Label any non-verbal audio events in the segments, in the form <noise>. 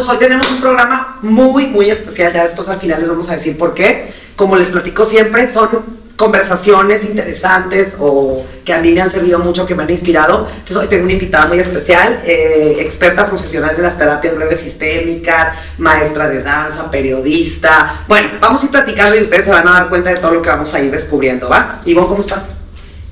Pues hoy tenemos un programa muy, muy especial. Ya después al final les vamos a decir por qué. Como les platico siempre, son conversaciones interesantes o que a mí me han servido mucho, que me han inspirado. Entonces hoy tengo una invitada muy especial, eh, experta profesional en las terapias breves sistémicas, maestra de danza, periodista. Bueno, vamos a ir platicando y ustedes se van a dar cuenta de todo lo que vamos a ir descubriendo, ¿va? Ivonne, ¿cómo estás?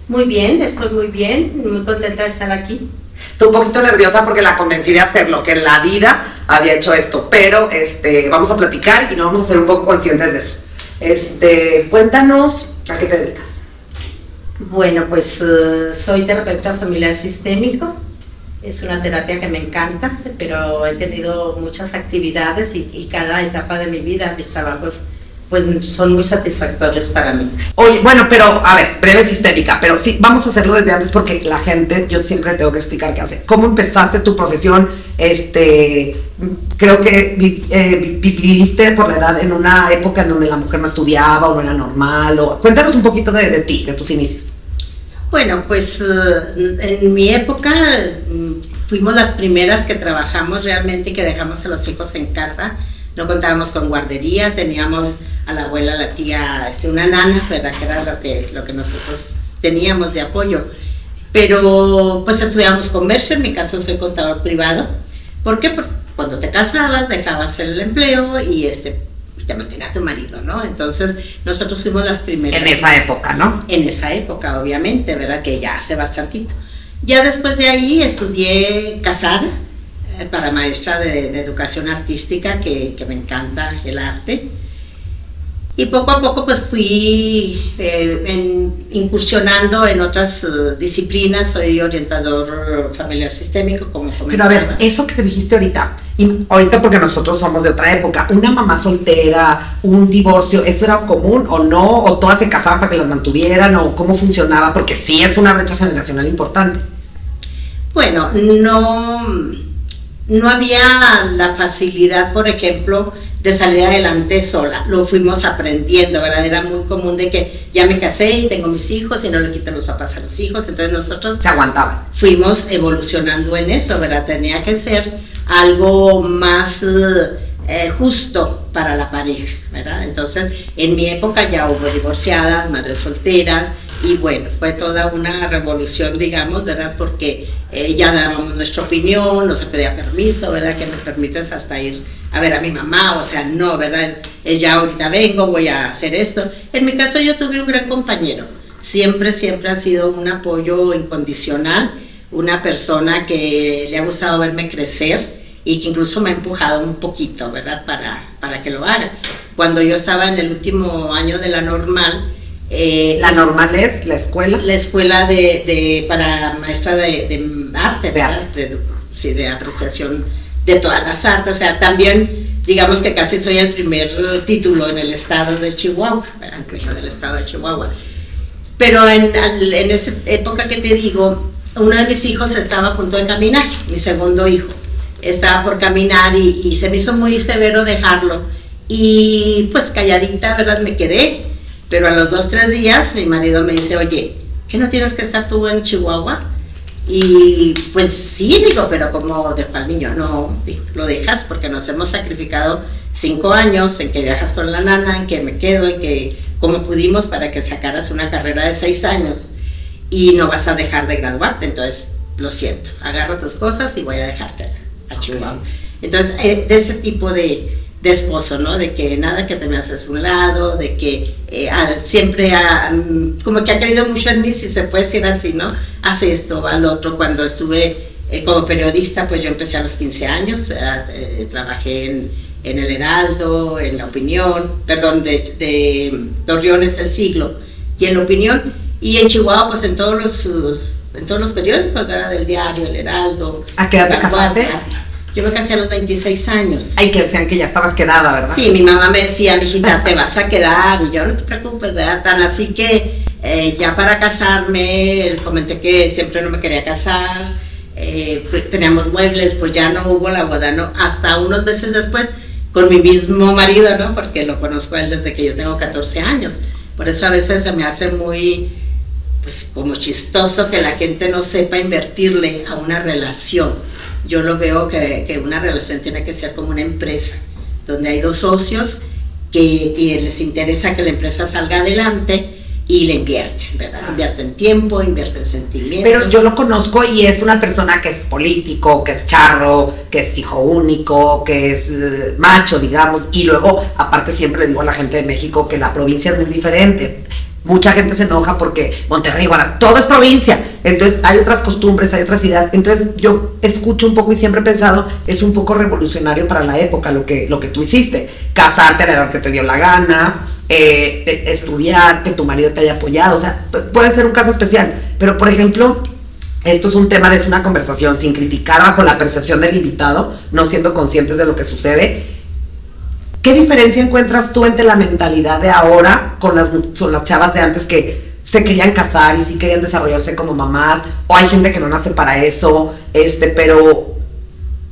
Muy bien, estoy muy bien, muy contenta de estar aquí. Estoy un poquito nerviosa porque la convencí de hacerlo, que en la vida había hecho esto, pero este, vamos a platicar y nos vamos a ser un poco conscientes de eso. Este, cuéntanos ¿A qué te dedicas? Bueno, pues eh, soy terapeuta familiar sistémico. Es una terapia que me encanta, pero he tenido muchas actividades y, y cada etapa de mi vida, mis trabajos pues son muy satisfactorios para mí. Oye, bueno, pero a ver, breve sistémica, pero sí, vamos a hacerlo desde antes porque la gente, yo siempre tengo que explicar qué hace. ¿Cómo empezaste tu profesión? Este, creo que eh, viviste por la edad en una época en donde la mujer no estudiaba o no era normal. O, cuéntanos un poquito de, de ti, de tus inicios. Bueno, pues eh, en mi época mm, fuimos las primeras que trabajamos realmente y que dejamos a los hijos en casa no contábamos con guardería, teníamos a la abuela, a la tía, este, una nana, ¿verdad? Que era lo que, lo que nosotros teníamos de apoyo. Pero pues estudiamos comercio, en mi caso soy contador privado. ¿Por qué? Porque cuando te casabas dejabas el empleo y este te mantenía tu marido, ¿no? Entonces nosotros fuimos las primeras. En esa época, ¿no? En esa época, obviamente, ¿verdad? Que ya hace bastantito. Ya después de ahí estudié casada, eh, para maestra de, educación artística, que, me encanta el arte. Y poco a poco pues fui eh, incursionando en otras eh, disciplinas, soy orientador familiar sistémico, como Pero a ver, eso que te dijiste ahorita, y ahorita porque nosotros somos de otra época, una mamá soltera, un divorcio, ¿eso era común o no? ¿O todas se casaban para que las mantuvieran? ¿O cómo funcionaba? Porque sí es una brecha generacional importante. Bueno, no no había la facilidad, por ejemplo, de salir adelante sola. Lo fuimos aprendiendo, ¿verdad? Era muy común de que ya me casé y tengo mis hijos y no le quito los papás a los hijos. Entonces nosotros... Se aguantaba. Fuimos evolucionando en eso, ¿verdad? Tenía que ser algo más eh, justo para la pareja, ¿verdad? Entonces, en mi época ya hubo divorciadas, madres solteras, y bueno, fue toda una revolución, digamos, ¿verdad? Porque eh, ya dábamos nuestra opinión, no se pedía permiso, ¿verdad? Que me permites hasta ir a ver a mi mamá, o sea, no, ¿verdad? ya ahorita vengo, voy a hacer esto. En mi caso yo tuve un gran compañero, siempre, siempre ha sido un apoyo incondicional, una persona que le ha gustado verme crecer y que incluso me ha empujado un poquito, ¿verdad? Para, para que lo haga. Cuando yo estaba en el último año de la normal, eh, la normal es la escuela. La escuela de, para maestra de, arte, de, arte. sí, de apreciación de todas las artes. O sea, también digamos que casi soy el primer título en el estado de Chihuahua, en del estado de Chihuahua. Pero en, en esa época que te digo, uno de mis hijos estaba a punto de caminar, mi segundo hijo. Estaba por caminar y, y se me hizo muy severo dejarlo. Y pues calladita, ¿verdad? Me quedé pero a los dos, tres días mi marido me dice, oye, ¿qué no tienes que estar tú en Chihuahua? Y pues sí, digo, pero como de niño, no, lo dejas porque nos hemos sacrificado cinco años en que viajas con la nana, en que me quedo, en que como pudimos para que sacaras una carrera de seis años y no vas a dejar de graduarte, entonces lo siento, agarro tus cosas y voy a dejarte a Chihuahua. Entonces, eh, de ese tipo de, de esposo, ¿no? De que nada que te me haces un lado, de que eh, siempre ha, mm, como que ha querido mucho en mí, si se puede decir así, ¿no? Hace esto, al otro. Cuando estuve eh, como periodista, pues yo empecé a los 15 años, eh, trabajé en, en, El Heraldo, en La Opinión, perdón, de, de Torreones El Siglo, y en La Opinión, y en Chihuahua, pues en todos los, en todos los periódicos, ¿verdad? Del diario, El Heraldo. ¿A qué edad te casaste? Yo me casé a los 26 años. Ay, que decían que ya estabas quedada, ¿verdad? Sí, mi mamá me decía, mijita, te vas a quedar. Y yo, no te preocupes, ¿verdad? Tan así que eh, ya para casarme, comenté que siempre no me quería casar. Eh, teníamos muebles, pues ya no hubo la boda, ¿no? Hasta unos meses después, con mi mismo marido, ¿no? Porque lo conozco a él desde que yo tengo 14 años. Por eso a veces se me hace muy, pues como chistoso que la gente no sepa invertirle a una relación yo lo veo que, que una relación tiene que ser como una empresa, donde hay dos socios que les interesa que la empresa salga adelante y le invierten, ¿verdad? Invierten tiempo, invierten sentimientos. Pero yo lo conozco y es una persona que es político, que es charro, que es hijo único, que es eh, macho, digamos, y luego, aparte siempre le digo a la gente de México que la provincia es muy diferente mucha gente se enoja porque Monterrey, bueno, todo es provincia, entonces hay otras costumbres, hay otras ideas, entonces yo escucho un poco y siempre he pensado, es un poco revolucionario para la época lo que, lo que tú hiciste, casarte a la edad que te dio la gana, eh, estudiar, que tu marido te haya apoyado, o sea, puede ser un caso especial, pero por ejemplo, esto es un tema de una conversación sin criticar bajo la percepción del invitado, no siendo conscientes de lo que sucede, ¿Qué diferencia encuentras tú entre la mentalidad de ahora con las, las chavas de antes que se querían casar y sí querían desarrollarse como mamás? O hay gente que no nace para eso, este, pero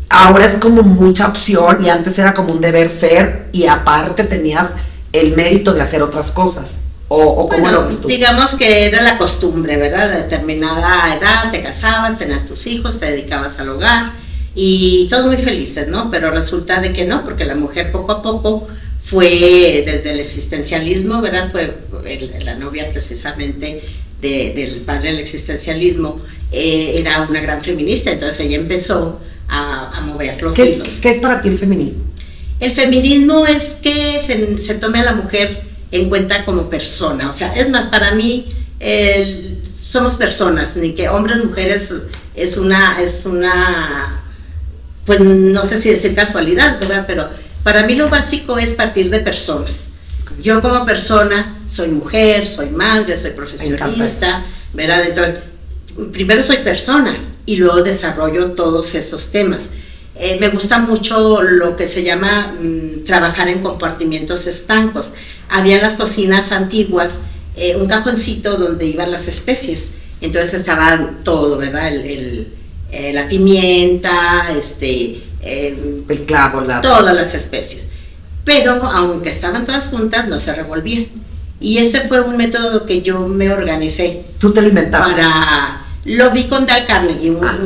ahora es como mucha opción y antes era como un deber ser y aparte tenías el mérito de hacer otras cosas. ¿O, o cómo lo ves tú? Digamos que era la costumbre, ¿verdad? De determinada edad te casabas, tenías tus hijos, te dedicabas al hogar y todos muy felices, ¿no? Pero resulta de que no, porque la mujer poco a poco fue desde el existencialismo, ¿verdad? Fue la novia precisamente del padre del existencialismo, eh, era una gran feminista, entonces ella empezó a, mover los ¿Qué, ¿Qué es para ti el feminismo? El feminismo es que se, tome a la mujer en cuenta como persona, o sea, es más, para mí somos personas, ni que hombres, mujeres, es una, es una pues no sé si es casualidad, ¿verdad? Pero para mí lo básico es partir de personas. Yo como persona soy mujer, soy madre, soy profesionista, ¿verdad? Entonces, primero soy persona y luego desarrollo todos esos temas. Eh, me gusta mucho lo que se llama mm, trabajar en compartimientos estancos. Había en las cocinas antiguas eh, un cajoncito donde iban las especies. Entonces estaba todo, ¿verdad? el, eh, la pimienta, este, eh, el clavo, todas las especies. Pero aunque estaban todas juntas, no se revolvían. Y ese fue un método que yo me organicé. ¿Tú te lo inventaste? Para, lo vi con Dal Carnegie, un, ah.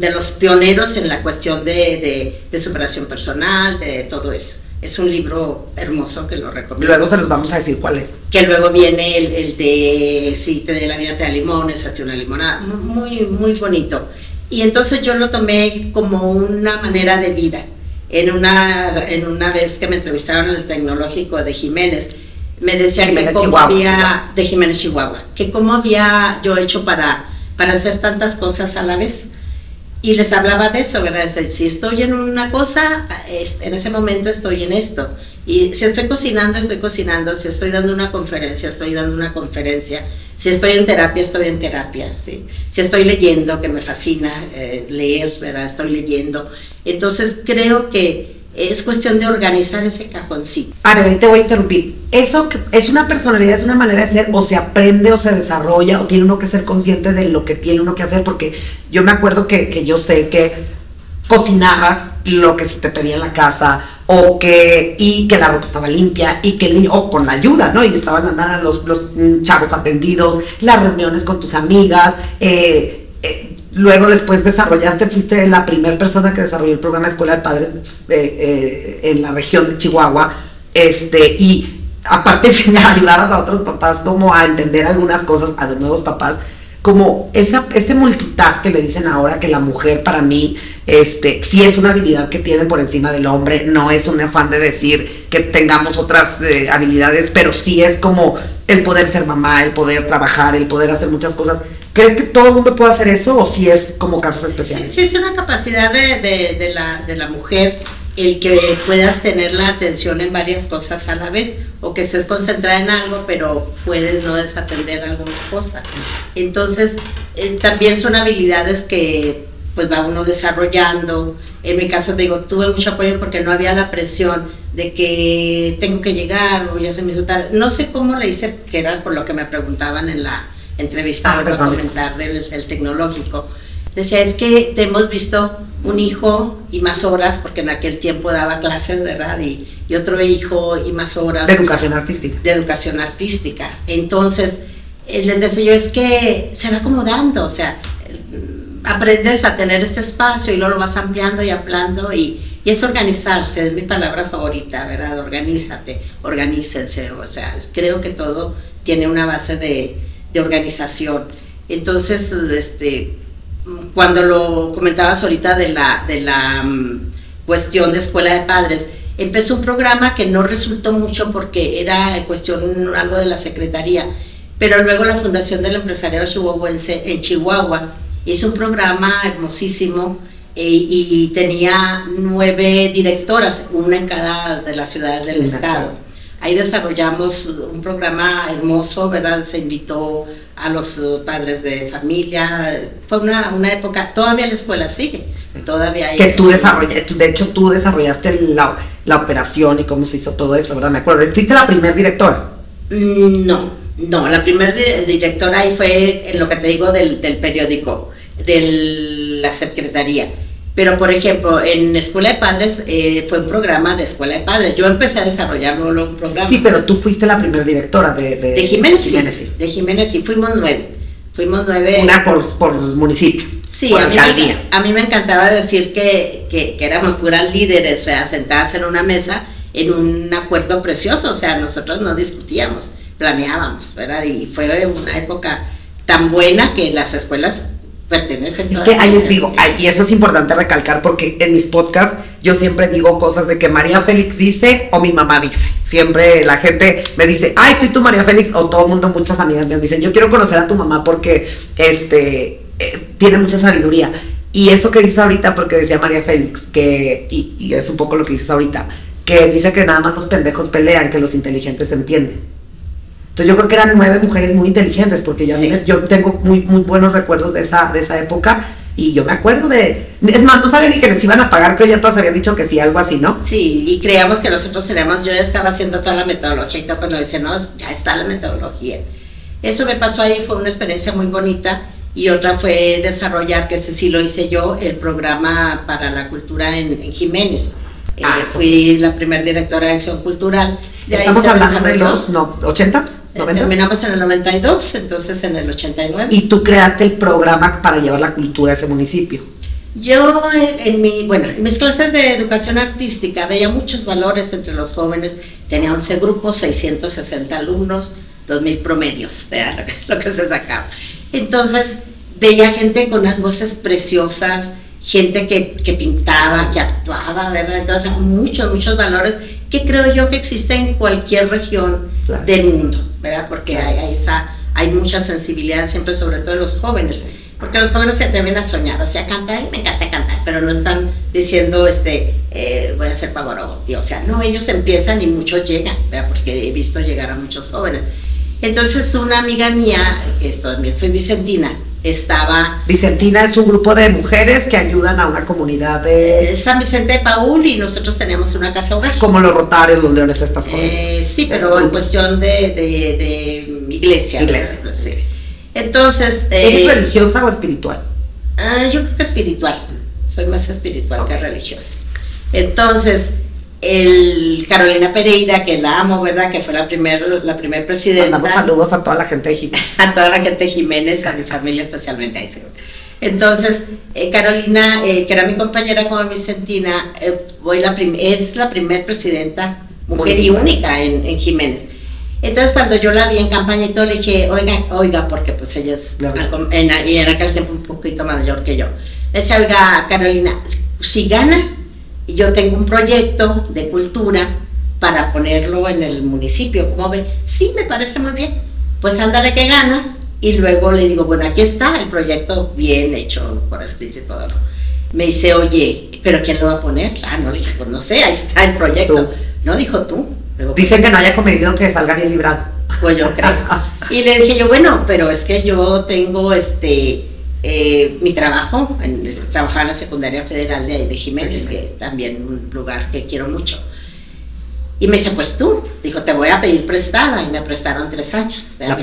de los pioneros en la cuestión de, de, superación personal, de todo eso. Es un libro hermoso que lo recomiendo. Luego se los vamos a decir cuál es. Que luego viene el, el de, si te de la vida te da limones, hazte una limonada. Muy, muy bonito. Y entonces yo lo tomé como una manera de vida. En una, en una vez que me entrevistaron en el tecnológico de Jiménez, me decían que cómo había, de Jiménez Chihuahua, que cómo había yo hecho para, para hacer tantas cosas a la vez. Y les hablaba de eso, ¿verdad? Si estoy en una cosa, en ese momento estoy en esto. Y si estoy cocinando, estoy cocinando. Si estoy dando una conferencia, estoy dando una conferencia. Si estoy en terapia, estoy en terapia. ¿sí? Si estoy leyendo, que me fascina eh, leer, ¿verdad? Estoy leyendo. Entonces creo que es cuestión de organizar ese cajoncito. Ahora, te voy a interrumpir. ¿Eso es una personalidad, es una manera de ser, o se aprende o se desarrolla, o tiene uno que ser consciente de lo que tiene uno que hacer? Porque yo me acuerdo que, que yo sé que cocinabas lo que se te pedía en la casa, o que, y que la ropa estaba limpia, y que el niño, o con la ayuda, ¿no? Y estaban los, los chavos atendidos, las reuniones con tus amigas, eh, eh Luego después desarrollaste, fuiste la primera persona que desarrolló el programa Escuela de Padres eh, en la región de Chihuahua. Este, y aparte <laughs> de ayudar a otros papás como a entender algunas cosas, a los nuevos papás, como esa, ese multitask que le dicen ahora que la mujer para mí, este, sí es una habilidad que tiene por encima del hombre, no es un afán de decir que tengamos otras eh, habilidades, pero sí es como el poder ser mamá, el poder trabajar, el poder hacer muchas cosas ¿Crees que todo el mundo puede hacer eso o si es como casos especiales? Sí, es una capacidad de, la, mujer el que puedas tener la atención en varias cosas a la vez o que estés concentrada en algo pero puedes no desatender alguna cosa. Entonces, eh, también son habilidades que pues va uno desarrollando. En mi caso, te digo, tuve mucho apoyo porque no había la presión de que tengo que llegar o ya se me hizo tarde. No sé cómo le hice, que era por lo que me preguntaban en la entrevistado ah, para comentar del, tecnológico. Decía, es que te hemos visto un hijo y más horas, porque en aquel tiempo daba clases, ¿verdad? Y, y otro hijo y más horas. De educación artística. De educación artística. Entonces, eh, les decía yo, es que se va acomodando, o sea, aprendes a tener este espacio y luego lo vas ampliando y ampliando y, y, es organizarse, es mi palabra favorita, ¿verdad? Organízate, organícense, o sea, creo que todo tiene una base de, de organización. Entonces, este, cuando lo comentabas ahorita de la, de la um, cuestión de escuela de padres, empezó un programa que no resultó mucho porque era cuestión algo de la secretaría, pero luego la Fundación del Empresariado Chihuahuense en Chihuahua hizo un programa hermosísimo eh, y tenía nueve directoras, una en cada de las ciudades del estado. Ahí desarrollamos un programa hermoso, ¿verdad? Se invitó a los padres de familia. Fue una, una época, todavía la escuela sigue, todavía hay... Que tú desarrollaste, de hecho tú desarrollaste la, la, operación y cómo se hizo todo eso, ¿verdad? Me acuerdo, ¿fuiste la primera directora? Mm, no, no, la primera directora ahí fue en lo que te digo del, del periódico, de la secretaría pero, por ejemplo, en Escuela de Padres eh, fue un programa de Escuela de Padres. Yo empecé a desarrollarlo un programa. Sí, pero tú fuiste la primera directora de, de, de Jiménez. sí. De Jiménez, sí. Fuimos nueve. Fuimos nueve. Una por, por municipio. Sí, a mí, me, a mí, me, encantaba decir que, que, que, éramos puras líderes, o sea, sentadas en una mesa en un acuerdo precioso. O sea, nosotros no discutíamos, planeábamos, ¿verdad? Y fue una época tan buena que las escuelas pertenecen. Es que hay, digo, y eso es importante recalcar porque en mis podcasts yo siempre digo cosas de que María Félix dice o mi mamá dice. Siempre la gente me dice, ay, tú y tú María Félix, o todo el mundo, muchas amigas me dicen, yo quiero conocer a tu mamá porque este eh, tiene mucha sabiduría. Y eso que dice ahorita, porque decía María Félix, que, y, y es un poco lo que dices ahorita, que dice que nada más los pendejos pelean, que los inteligentes entienden. Entonces yo creo que eran nueve mujeres muy inteligentes, porque yo, yo tengo muy, muy buenos recuerdos de esa, de esa época. Y yo me acuerdo de. Es más, no sabía ni que les iban a pagar, pero ya todos habían dicho que sí, algo así, ¿no? Sí, y creíamos que nosotros tenemos. Yo ya estaba haciendo toda la metodología y todo cuando dicen, no, ya está la metodología. Eso me pasó ahí, fue una experiencia muy bonita. Y otra fue desarrollar, que ese sí lo hice yo, el programa para la cultura en, Jiménez. Eh, ah, fui la primera directora de acción cultural. Estamos hablando de los no, 80? Terminamos en el 92, entonces en el 89. ¿Y tú creaste el programa para llevar la cultura a ese municipio? Yo en, mi, bueno, en mis clases de educación artística veía muchos valores entre los jóvenes. Tenía 11 grupos, 660 alumnos, 2.000 promedios, <laughs> era lo que se sacaba. Entonces veía gente con unas voces preciosas, gente que, que pintaba, que actuaba, ¿verdad? Entonces muchos, muchos valores que creo yo que existe en cualquier región del mundo, ¿verdad? Porque hay, esa, hay mucha sensibilidad siempre, sobre todo en los jóvenes, porque los jóvenes se atreven a soñar, o sea, cantar, me encanta cantar, pero no están diciendo, este, eh, voy a ser Pavarotti, o sea, no, ellos empiezan y muchos llegan, ¿verdad? Porque he visto llegar a muchos jóvenes. Entonces, una amiga mía, que también soy vicentina, estaba... Vicentina es un grupo de mujeres que ayudan a una comunidad de... San Vicente de Paul y nosotros tenemos una casa hogar. Como los rotarios, los leones, estas cosas. Eh, sí, pero en cuestión de, de, de iglesia. iglesia. Sí. Entonces... Eh, ¿Es religiosa o espiritual? Ah, yo creo que espiritual. Soy más espiritual que religiosa. Entonces, el Carolina Pereira, que la amo, ¿verdad? Que fue la primer, la primer presidenta. Mandamos saludos a toda la gente de Jiménez. <laughs> A toda la gente de Jiménez, a mi familia especialmente. Ahí Entonces, eh, Carolina, eh, que era mi compañera como Vicentina, eh, voy la es la primer presidenta, mujer y única en, en, Jiménez. Entonces, cuando yo la vi en campaña y todo, le dije, oiga, oiga, porque pues ella es, en, y en aquel tiempo un poquito mayor que yo. Le decía, oiga, Carolina, si gana, yo tengo un proyecto de cultura para ponerlo en el municipio, ¿cómo ve? Sí, me parece muy bien. Pues ándale que gana. Y luego le digo, bueno, aquí está el proyecto bien hecho por escrito y todo. Me dice, oye, ¿pero quién lo va a poner? Ah, no, dije, pues no sé, ahí está el proyecto. No, dijo tú. Dicen que no haya comedido que salga bien librado. Pues yo creo. <laughs> y le dije yo, bueno, pero es que yo tengo este eh, mi trabajo, en, trabajaba en la secundaria federal de, de Jiménez, que también un lugar que quiero mucho. Y me dice, pues tú, dijo, te voy a pedir prestada, y me prestaron tres años. La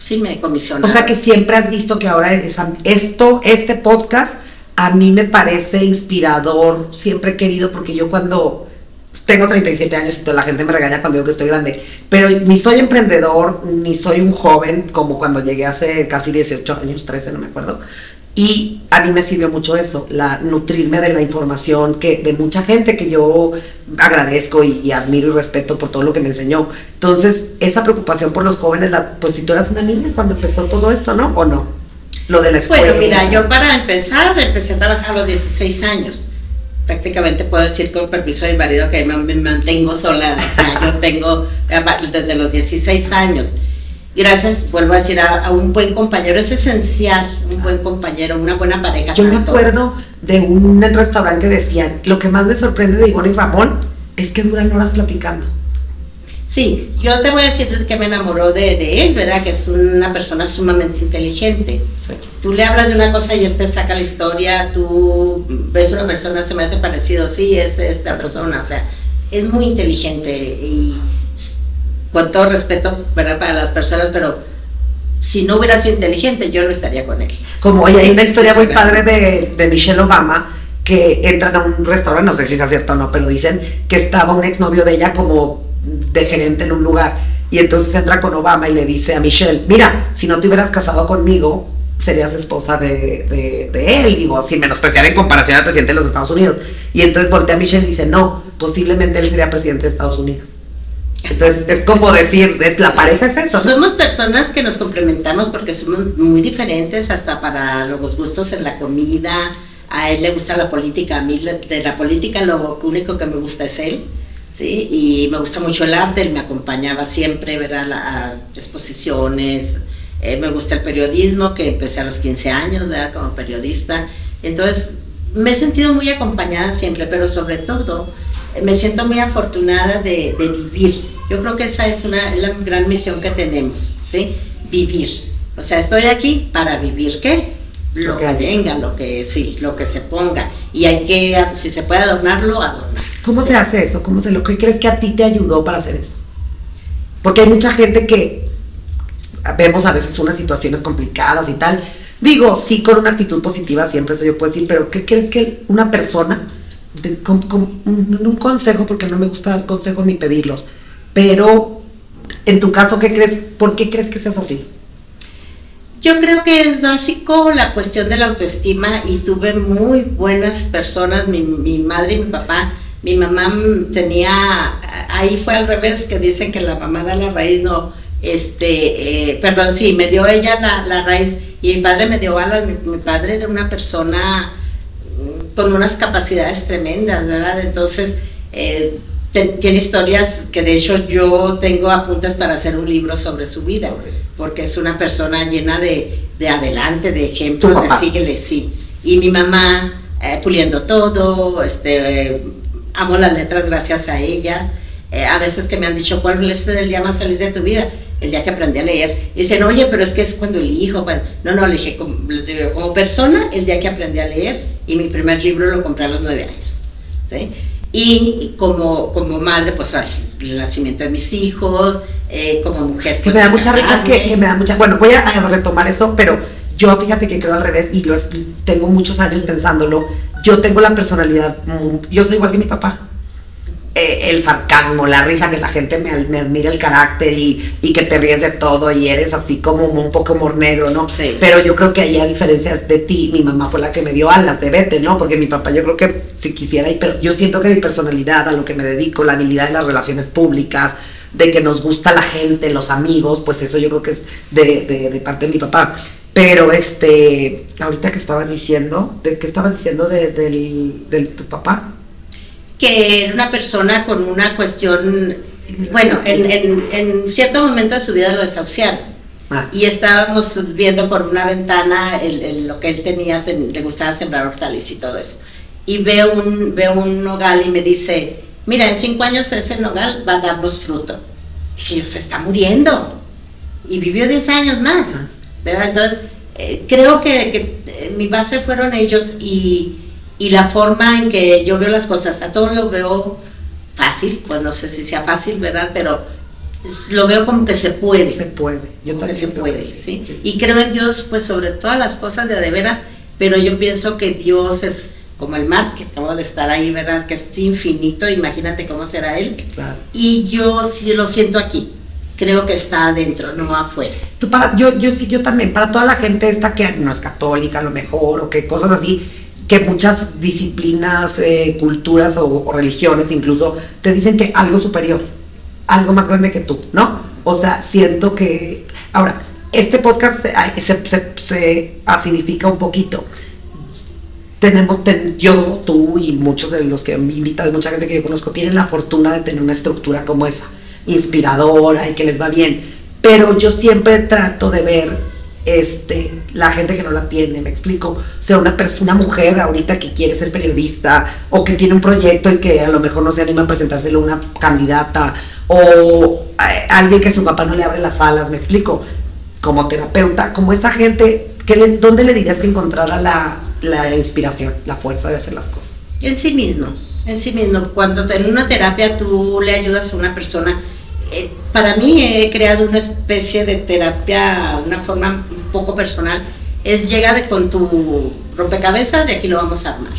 sí, me comisionó. O sea que siempre has visto que ahora esto, este podcast, a mí me parece inspirador, siempre he querido, porque yo cuando tengo 37 años y toda la gente me regaña cuando digo que estoy grande, pero ni soy emprendedor, ni soy un joven como cuando llegué hace casi 18 años, 13, no me acuerdo. Y a mí me sirvió mucho eso, la nutrirme de la información que de mucha gente que yo agradezco y, admiro y respeto por todo lo que me enseñó. Entonces, esa preocupación por los jóvenes, la, pues si tú eras una niña cuando empezó todo esto, ¿no? ¿O no? Lo de la escuela. Bueno, mira, yo para empezar empecé a trabajar a los 16 años. Prácticamente puedo decir con permiso de mi marido que me, mantengo sola. O sea, yo tengo <laughs> desde los 16 años gracias, vuelvo a decir, a, un buen compañero. Es esencial un buen compañero, una buena pareja. Yo me acuerdo de un restaurante que decían, lo que más me sorprende de Ivonne y Ramón es que duran horas platicando. Sí, yo te voy a decir que me enamoró de, él, ¿verdad? Que es una persona sumamente inteligente. Tú le hablas de una cosa y él te saca la historia, tú ves una persona, se me hace parecido, sí, es esta persona, o sea, es muy inteligente y con todo respeto ¿verdad? para las personas, pero si no hubiera sido inteligente, yo no estaría con él. Como, oye, hay una historia muy padre de, de Michelle Obama que entran a un restaurante, no sé si es cierto o no, pero dicen que estaba un exnovio de ella como de gerente en un lugar. Y entonces entra con Obama y le dice a Michelle, mira, si no te hubieras casado conmigo, serías esposa de, de, él, digo, sin menospreciar en comparación al presidente de los Estados Unidos. Y entonces voltea a Michelle y dice, no, posiblemente él sería presidente de Estados Unidos. Entonces es como decir, es la pareja es eso. Somos personas que nos complementamos porque somos muy diferentes hasta para los gustos en la comida. A él le gusta la política, a mí de la política lo único que me gusta es él. ¿Sí? Y me gusta mucho el arte, él me acompañaba siempre ¿verdad? a exposiciones. Eh, me gusta el periodismo, que empecé a los 15 años ¿verdad? como periodista. Entonces me he sentido muy acompañada siempre, pero sobre todo me siento muy afortunada de, vivir. Yo creo que esa es una la gran misión que tenemos, ¿sí? Vivir. O sea, estoy aquí para vivir, ¿qué? Lo que venga, lo que sí, lo que se ponga. Y hay que, si se puede adornarlo, adornar. ¿Cómo se hace eso? ¿Cómo se lo que crees que a ti te ayudó para hacer eso? Porque hay mucha gente que vemos a veces unas situaciones complicadas y tal. Digo, sí, con una actitud positiva, siempre eso yo puedo decir, pero ¿qué crees que una persona con, un consejo, porque no me gusta dar consejos ni pedirlos, pero en tu caso, ¿qué crees? ¿Por qué crees que sea así? Yo creo que es básico la cuestión de la autoestima y tuve muy buenas personas, mi, madre y mi papá. Mi mamá tenía, ahí fue al revés, que dicen que la mamá da la raíz, no, este, eh, perdón, sí, me dio ella la, raíz y mi padre me dio alas. mi padre era una persona con unas capacidades tremendas, ¿verdad? Entonces, eh, tiene historias que de hecho yo tengo apuntes para hacer un libro sobre su vida, porque es una persona llena de, de adelante, de ejemplos, de síguele, sí. Y mi mamá eh, puliendo todo, este, amo las letras gracias a ella. Eh, a veces que me han dicho, ¿cuál es el día más feliz de tu vida? El día que aprendí a leer. Y dicen, oye, pero es que es cuando el hijo, no, no, le dije, como, les digo, como persona, el día que aprendí a leer y mi primer libro lo compré a los nueve años. ¿sí? Y como, como madre, pues ay, el nacimiento de mis hijos, eh, como mujer. Pues, me da mucha risa que, me da mucha. Bueno, voy a, retomar eso, pero yo fíjate que creo al revés y lo tengo muchos años pensándolo. Yo tengo la personalidad, yo soy igual que mi papá. Eh, el sarcasmo, la risa, que la gente me, me admira el carácter y, y, que te ríes de todo y eres así como un poco humor negro, ¿no? Sí. Pero yo creo que ahí, a diferencia de ti, mi mamá fue la que me dio alas de vete, ¿no? Porque mi papá, yo creo que si quisiera, pero yo siento que mi personalidad, a lo que me dedico, la habilidad de las relaciones públicas, de que nos gusta la gente, los amigos, pues eso yo creo que es de, de, parte de mi papá. Pero este, ahorita que estabas diciendo, ¿de qué estabas diciendo de, del, de tu papá? Que era una persona con una cuestión, bueno, en, cierto momento de su vida lo desahuciaron. Ah. Y estábamos viendo por una ventana el, lo que él tenía, le gustaba sembrar hortalizas y todo eso. Y veo un, veo un nogal y me dice, mira, en cinco años ese nogal va a darnos fruto. Y yo, se está muriendo. Y vivió diez años más. Ah. ¿verdad? Entonces, eh, creo que, que eh, mi base fueron ellos y y la forma en que yo veo las cosas, a todos lo veo fácil, pues no sé si sea fácil, ¿verdad? Pero lo veo como que se puede. Se puede, yo también. se puede, ¿sí? Y creo en Dios, pues sobre todas las cosas de de veras, pero yo pienso que Dios es como el mar, que acabo de estar ahí, ¿verdad? Que es infinito, imagínate cómo será Él. Claro. Y yo sí lo siento aquí. creo que está adentro, no afuera. Tú para, yo, yo sí, yo también, para toda la gente esta que no es católica a lo mejor, o que cosas así, que muchas disciplinas, eh, culturas o, religiones incluso te dicen que algo superior, algo más grande que tú, ¿no? O sea, siento que... Ahora, este podcast se, se- se acidifica un poquito. Tenemos, ten- yo, tú y muchos de los que me invitan, mucha gente que yo conozco, tienen la fortuna de tener una estructura como esa, inspiradora y que les va bien. Pero yo siempre trato de ver este, la gente que no la tiene, me explico. O sea, una persona, una mujer ahorita que quiere ser periodista o que tiene un proyecto y que a lo mejor no se anima a presentárselo a una candidata o a- alguien que su papá no le abre las alas, me explico. Como terapeuta, como esa gente, le- ¿dónde le dirías que encontrara la, la inspiración, la fuerza de hacer las cosas? En sí mismo, en sí mismo. Cuando en una terapia tú le ayudas a una persona, eh, para mí he creado una especie de terapia, una forma un poco personal, es llegar con tu rompecabezas y aquí lo vamos a armar,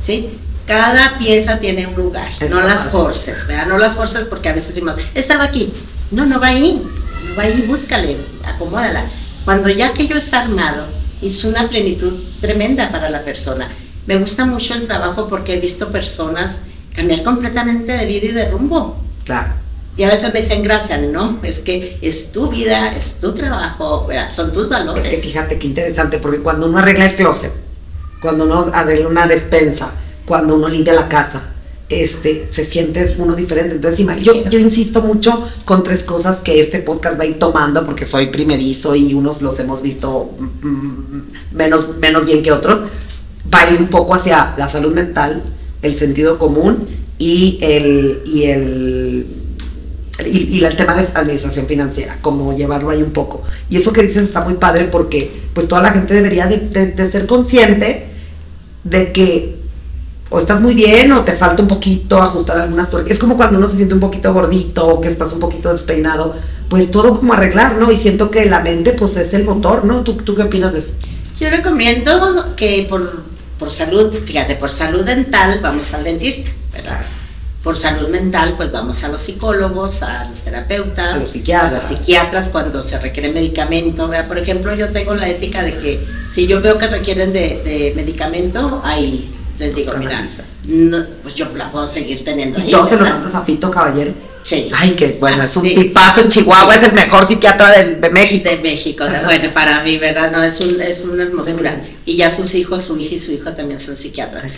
¿sí? Cada pieza tiene un lugar, no las forces, ¿verdad? No las forces porque a veces decimos, estaba aquí, no, no va ahí, no va ahí, búscale, acomódala. Cuando ya aquello está armado, es una plenitud tremenda para la persona. Me gusta mucho el trabajo porque he visto personas cambiar completamente de vida y de rumbo. Claro. Y a veces me dicen, gracias, no, es que es tu vida, es tu trabajo, ¿verdad? son tus Es que valores. fíjate qué interesante, porque cuando uno arregla el closet, cuando uno arregla una despensa, cuando uno limpia la casa, este, se siente uno diferente. Entonces, yo, yo insisto mucho con tres cosas que este podcast va a ir tomando, porque soy primerizo y unos los hemos visto mm, menos, menos bien que otros. Va a ir un poco hacia la salud mental, el sentido común y el, y el y, y el tema de administración financiera, como llevarlo ahí un poco. Y eso que dices está muy padre porque pues toda la gente debería de, de- de ser consciente de que o estás muy bien o te falta un poquito ajustar algunas tuercas. Es como cuando uno se siente un poquito gordito o que estás un poquito despeinado, pues todo como arreglar, ¿no? Y siento que la mente pues es el motor, ¿no? ¿Tú, tú qué opinas de eso? Yo recomiendo que por, por salud, fíjate, por salud dental vamos al dentista, ¿verdad? Por salud mental, pues vamos a los psicólogos, a los terapeutas, A los psiquiatras. a los psiquiatras cuando se requiere medicamento. ¿verdad? Por ejemplo, yo tengo la ética de que si yo veo que requieren de, de medicamento, ahí les digo, mira, no, pues yo la puedo seguir teniendo ahí. Y todo se lo mandas a Fito Caballero. Sí. Ay, que bueno, es un Sí. tipazo en Chihuahua, es el mejor psiquiatra de México. de México, bueno, para mí, ¿verdad? No, es, un, es una hermosura. Y ya sus hijos, su hija y su hijo también son psiquiatras.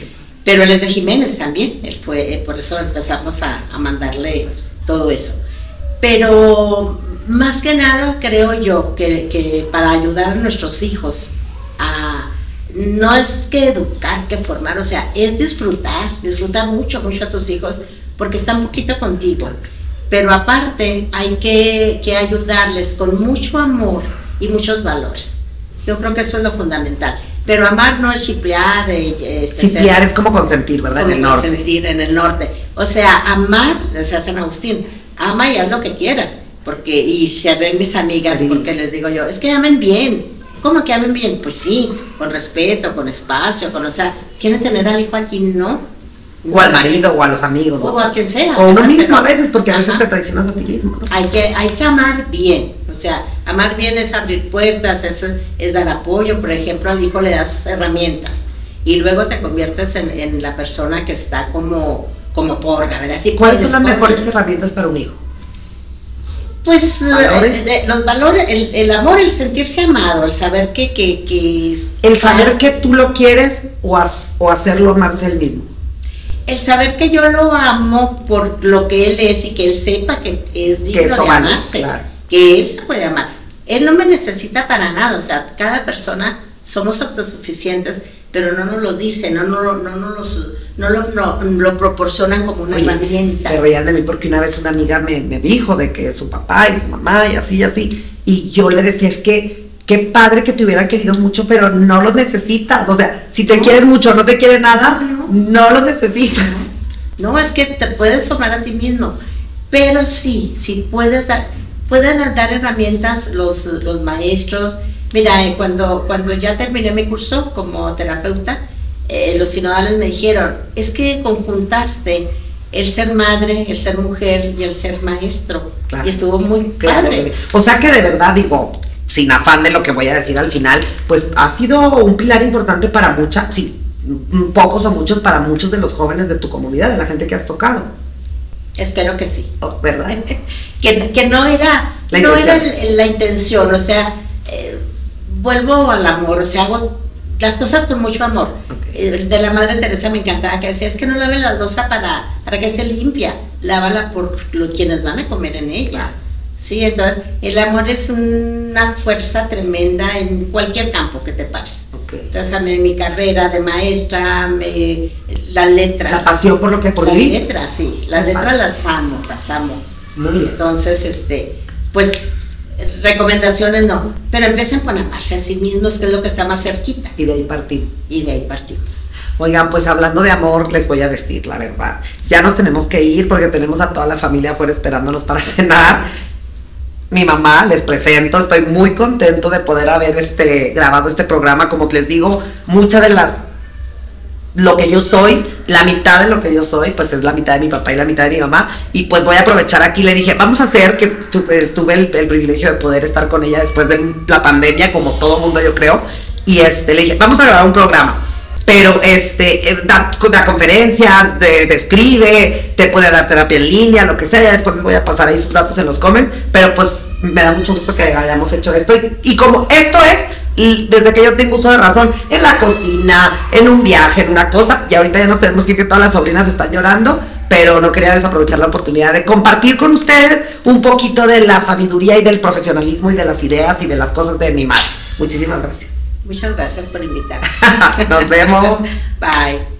Pero él es de Jiménez también, él fue, eh, por eso empezamos a, a mandarle todo eso. Pero más que nada creo yo que, que para ayudar a nuestros hijos a no es que educar, que formar, o sea, es disfrutar, disfrutar mucho, mucho a tus hijos, porque están poquito contigo. Pero aparte hay que, que ayudarles con mucho amor y muchos valores. Yo creo que eso es lo fundamental. Pero amar no es chiplear, eh, este, Chipear es como consentir, ¿verdad? En el como norte. sentir en el norte. O sea, amar, decía San Agustín, ama y haz lo que quieras. Porque, y se ven mis amigas, Sí. porque les digo yo, es que amen bien. ¿Cómo que amen bien? Pues sí, con respeto, con espacio, con, o sea, ¿quieren tener al hijo aquí? No. O al marido o a los amigos. ¿no? O a quien sea. O uno mismo a veces, porque a veces te traicionas a ti mismo. ¿no? hay que, hay que amar bien, o sea, amar bien es abrir puertas, es, es dar apoyo, por ejemplo, al hijo le das herramientas y luego te conviertes en, en la persona que está como, como porra, ¿verdad? Sí ¿Cuáles son las mejores herramientas para un hijo? Pues eh, ¿Valores? de- los valores, el, el amor, el sentirse amado, el saber que... que, que El saber que tú lo quieres o, o hacerlo amarse él mismo. El saber que yo lo amo por lo que él es y que él sepa que es digno eso de vale, amarse, claro. Que él se puede amar. Él no me necesita para nada, o sea, cada persona somos autosuficientes, pero no nos lo dicen, no, no, no, no, los, no, lo, no lo proporcionan como una Oye, herramienta. Se reían de mí porque una vez una amiga me, me dijo de que su papá y su mamá y así y así. Y yo le decía, es que qué padre que te hubieran querido mucho, pero no los necesitas. O sea, si te No. quieren mucho no te quieren nada, No. no los necesitas. No, es que te puedes formar a ti mismo, pero sí, sí puedes dar, pueden dar herramientas los, los maestros. Mira, eh, cuando, cuando ya terminé mi curso como terapeuta, eh, los sinodales me dijeron, es que conjuntaste el ser madre, el ser mujer y el ser maestro. Claro. Y estuvo muy Claro. padre. O sea que de verdad digo, sin afán de lo que voy a decir al final, pues ha sido un pilar importante para muchas, sí, pocos o muchos, para muchos de los jóvenes de tu comunidad, de la gente que has tocado, Espero que sí. ¿verdad? <laughs> que, que no era, La no era intención. el- la intención, o sea, eh, vuelvo al amor, o sea, hago las cosas con mucho amor. Ok. Eh, De la Madre Teresa me encantaba que decía, es que no laven la losa para, para que esté limpia, lávala por lo, quienes van a comer en ella. Sí, entonces el amor es una fuerza tremenda en cualquier campo que te pares. Ok. Entonces a mí mi carrera de maestra, me, las letras. La pasión por lo que por Las letras, sí, las letras las amo, las amo. Muy bien. Entonces, este, pues, recomendaciones no, pero empiecen con amarse a sí mismos, que es lo que está más cerquita, Y de ahí partir. y de ahí partimos. Oigan, pues hablando de amor, les voy a decir la verdad. Ya nos tenemos que ir porque tenemos a toda la familia afuera esperándonos para <laughs> cenar. Mi mamá, les presento, estoy muy contento de poder haber este, grabado este programa. Como les digo, muchas de las lo que yo soy, la mitad de lo que yo soy, pues es la mitad de mi papá y la mitad de mi mamá. Y pues voy a aprovechar aquí, le dije, vamos a hacer que eh, tuve el, el privilegio de poder estar con ella después de la pandemia, como todo mundo yo creo. Y este, le dije, vamos a grabar un programa. Pero este, eh, da, da conferencias, te escribe, te puede dar terapia en línea, lo que sea. Después les voy a pasar ahí sus datos en los comen. Pero pues me da mucho gusto que hayamos hecho esto. Y, como esto es desde que yo tengo uso de razón, en la cocina, en un viaje, en una cosa, y ahorita ya nos tenemos que ir que todas las sobrinas están llorando, pero no quería desaprovechar la oportunidad de compartir con ustedes un poquito de la sabiduría y del profesionalismo y de las ideas y de las cosas de mi madre. Muchísimas gracias. Muchas gracias por invitarme. <laughs> Nos vemos. <laughs> Bye.